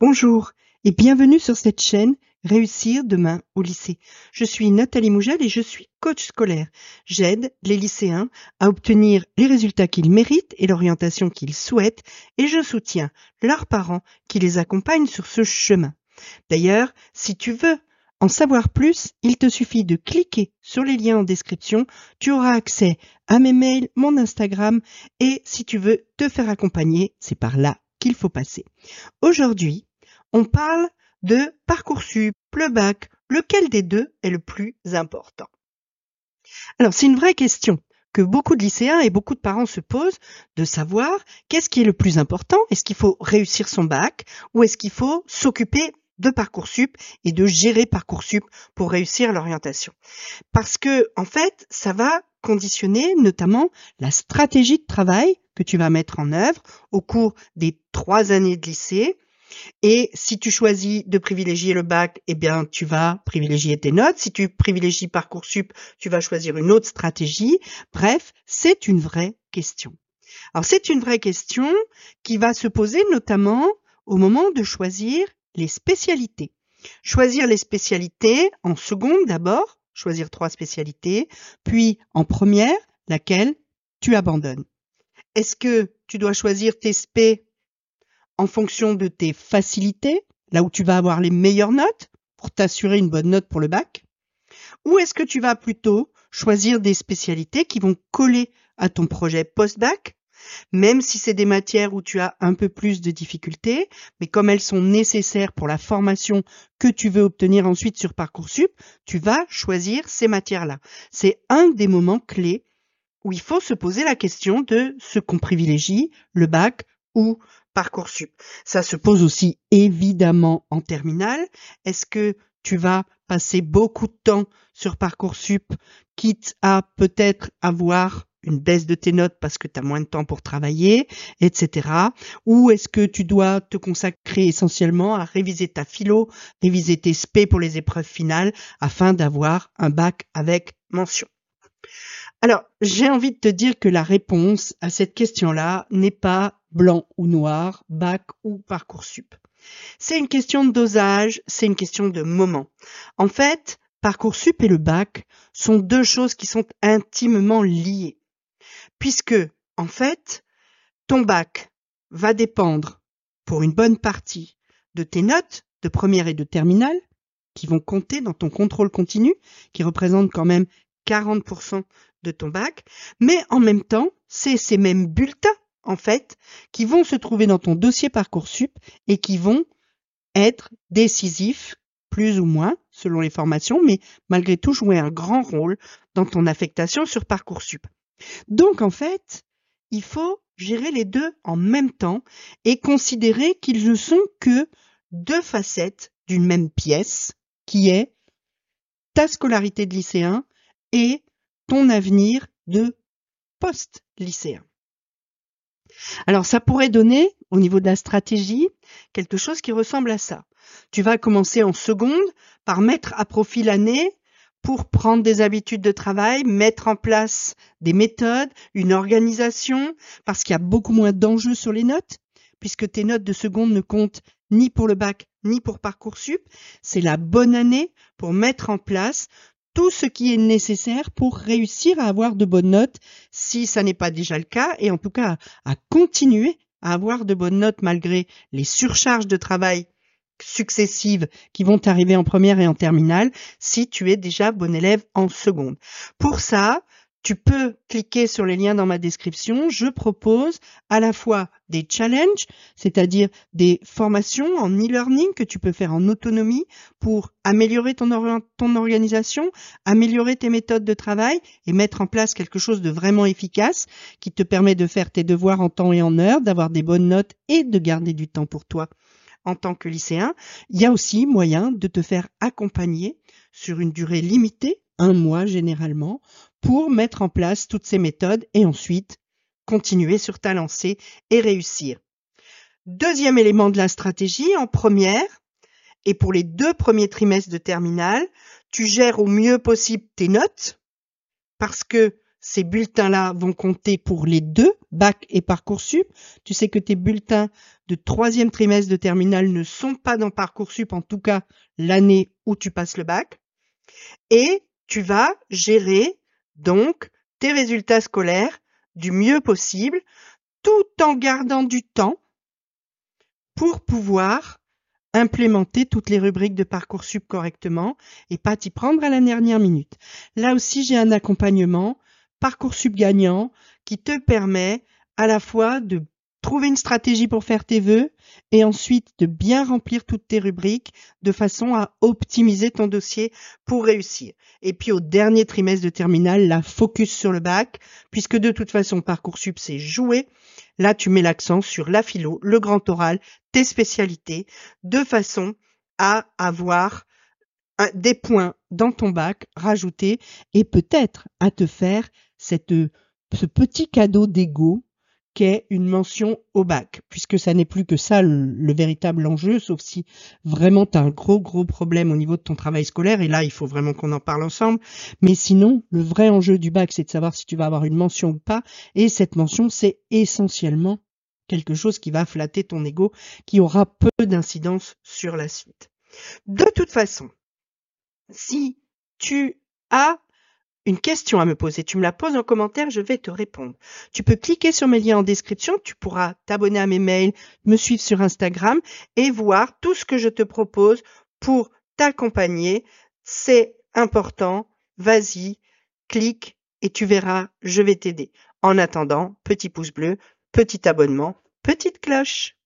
Bonjour et bienvenue sur cette chaîne Réussir demain au lycée. Je suis Nathalie Mougel et je suis coach scolaire. J'aide les lycéens à obtenir les résultats qu'ils méritent et l'orientation qu'ils souhaitent et je soutiens leurs parents qui les accompagnent sur ce chemin. D'ailleurs, si tu veux en savoir plus, il te suffit de cliquer sur les liens en description. Tu auras accès à mes mails, mon Instagram et si tu veux te faire accompagner, c'est par là qu'il faut passer. Aujourd'hui, on parle de Parcoursup, le bac, lequel des deux est le plus important? Alors, c'est une vraie question que beaucoup de lycéens et beaucoup de parents se posent de savoir qu'est-ce qui est le plus important? Est-ce qu'il faut réussir son bac ou est-ce qu'il faut s'occuper de Parcoursup et de gérer Parcoursup pour réussir l'orientation? Parce que, en fait, ça va conditionner notamment la stratégie de travail que tu vas mettre en œuvre au cours des trois années de lycée et si tu choisis de privilégier le bac, eh bien, tu vas privilégier tes notes. Si tu privilégies Parcoursup, tu vas choisir une autre stratégie. Bref, c'est une vraie question. Alors, c'est une vraie question qui va se poser notamment au moment de choisir les spécialités. Choisir les spécialités en seconde d'abord, choisir trois spécialités, puis en première, laquelle tu abandonnes. Est-ce que tu dois choisir tes spé en fonction de tes facilités, là où tu vas avoir les meilleures notes pour t'assurer une bonne note pour le bac Ou est-ce que tu vas plutôt choisir des spécialités qui vont coller à ton projet post-bac même si c'est des matières où tu as un peu plus de difficultés, mais comme elles sont nécessaires pour la formation que tu veux obtenir ensuite sur Parcoursup, tu vas choisir ces matières-là. C'est un des moments clés où il faut se poser la question de ce qu'on privilégie, le bac ou Parcoursup. Ça se pose aussi évidemment en terminale. Est-ce que tu vas passer beaucoup de temps sur Parcoursup, quitte à peut-être avoir une baisse de tes notes parce que tu as moins de temps pour travailler, etc. Ou est-ce que tu dois te consacrer essentiellement à réviser ta philo, réviser tes SP pour les épreuves finales afin d'avoir un bac avec mention? Alors, j'ai envie de te dire que la réponse à cette question-là n'est pas blanc ou noir, bac ou parcoursup. C'est une question de dosage, c'est une question de moment. En fait, Parcoursup et le bac sont deux choses qui sont intimement liées. Puisque, en fait, ton bac va dépendre, pour une bonne partie, de tes notes de première et de terminale, qui vont compter dans ton contrôle continu, qui représente quand même 40% de ton bac, mais en même temps, c'est ces mêmes bulletins en fait, qui vont se trouver dans ton dossier Parcoursup et qui vont être décisifs, plus ou moins, selon les formations, mais malgré tout jouer un grand rôle dans ton affectation sur Parcoursup. Donc, en fait, il faut gérer les deux en même temps et considérer qu'ils ne sont que deux facettes d'une même pièce, qui est ta scolarité de lycéen et ton avenir de post-lycéen. Alors ça pourrait donner, au niveau de la stratégie, quelque chose qui ressemble à ça. Tu vas commencer en seconde par mettre à profit l'année pour prendre des habitudes de travail, mettre en place des méthodes, une organisation, parce qu'il y a beaucoup moins d'enjeux sur les notes, puisque tes notes de seconde ne comptent ni pour le bac ni pour Parcoursup. C'est la bonne année pour mettre en place tout ce qui est nécessaire pour réussir à avoir de bonnes notes si ça n'est pas déjà le cas et en tout cas à continuer à avoir de bonnes notes malgré les surcharges de travail successives qui vont arriver en première et en terminale si tu es déjà bon élève en seconde. Pour ça, tu peux cliquer sur les liens dans ma description. Je propose à la fois des challenges, c'est-à-dire des formations en e-learning que tu peux faire en autonomie pour améliorer ton, organisation, améliorer tes méthodes de travail et mettre en place quelque chose de vraiment efficace qui te permet de faire tes devoirs en temps et en heure, d'avoir des bonnes notes et de garder du temps pour toi en tant que lycéen. Il y a aussi moyen de te faire accompagner sur une durée limitée, un mois généralement, pour mettre en place toutes ces méthodes et ensuite continuer sur ta lancée et réussir. Deuxième élément de la stratégie, en première, et pour les deux premiers trimestres de terminale, tu gères au mieux possible tes notes parce que ces bulletins-là vont compter pour les deux, bac et Parcoursup. Tu sais que tes bulletins de troisième trimestre de terminale ne sont pas dans Parcoursup, en tout cas l'année où tu passes le bac. Et tu vas gérer donc tes résultats scolaires du mieux possible, tout en gardant du temps pour pouvoir implémenter toutes les rubriques de Parcoursup correctement et pas t'y prendre à la dernière minute. Là aussi, j'ai un accompagnement Parcoursup gagnant qui te permet à la fois de trouver une stratégie pour faire tes vœux et ensuite de bien remplir toutes tes rubriques de façon à optimiser ton dossier pour réussir. Et puis au dernier trimestre de terminale, la focus sur le bac, puisque de toute façon Parcoursup c'est joué. Là, tu mets l'accent sur la philo, le grand oral, tes spécialités, de façon à avoir des points dans ton bac rajoutés et peut-être à te faire cette, ce petit cadeau d'ego qu'est une mention au bac, puisque ça n'est plus que ça le, véritable enjeu, sauf si vraiment tu as un gros gros problème au niveau de ton travail scolaire, et là il faut vraiment qu'on en parle ensemble, mais sinon le vrai enjeu du bac c'est de savoir si tu vas avoir une mention ou pas, et cette mention c'est essentiellement quelque chose qui va flatter ton ego, qui aura peu d'incidence sur la suite. De toute façon, si tu as une question à me poser, tu me la poses en commentaire, je vais te répondre. Tu peux cliquer sur mes liens en description, tu pourras t'abonner à mes mails, me suivre sur Instagram et voir tout ce que je te propose pour t'accompagner. C'est important, vas-y, clique et tu verras, je vais t'aider. En attendant, petit pouce bleu, petit abonnement, petite cloche.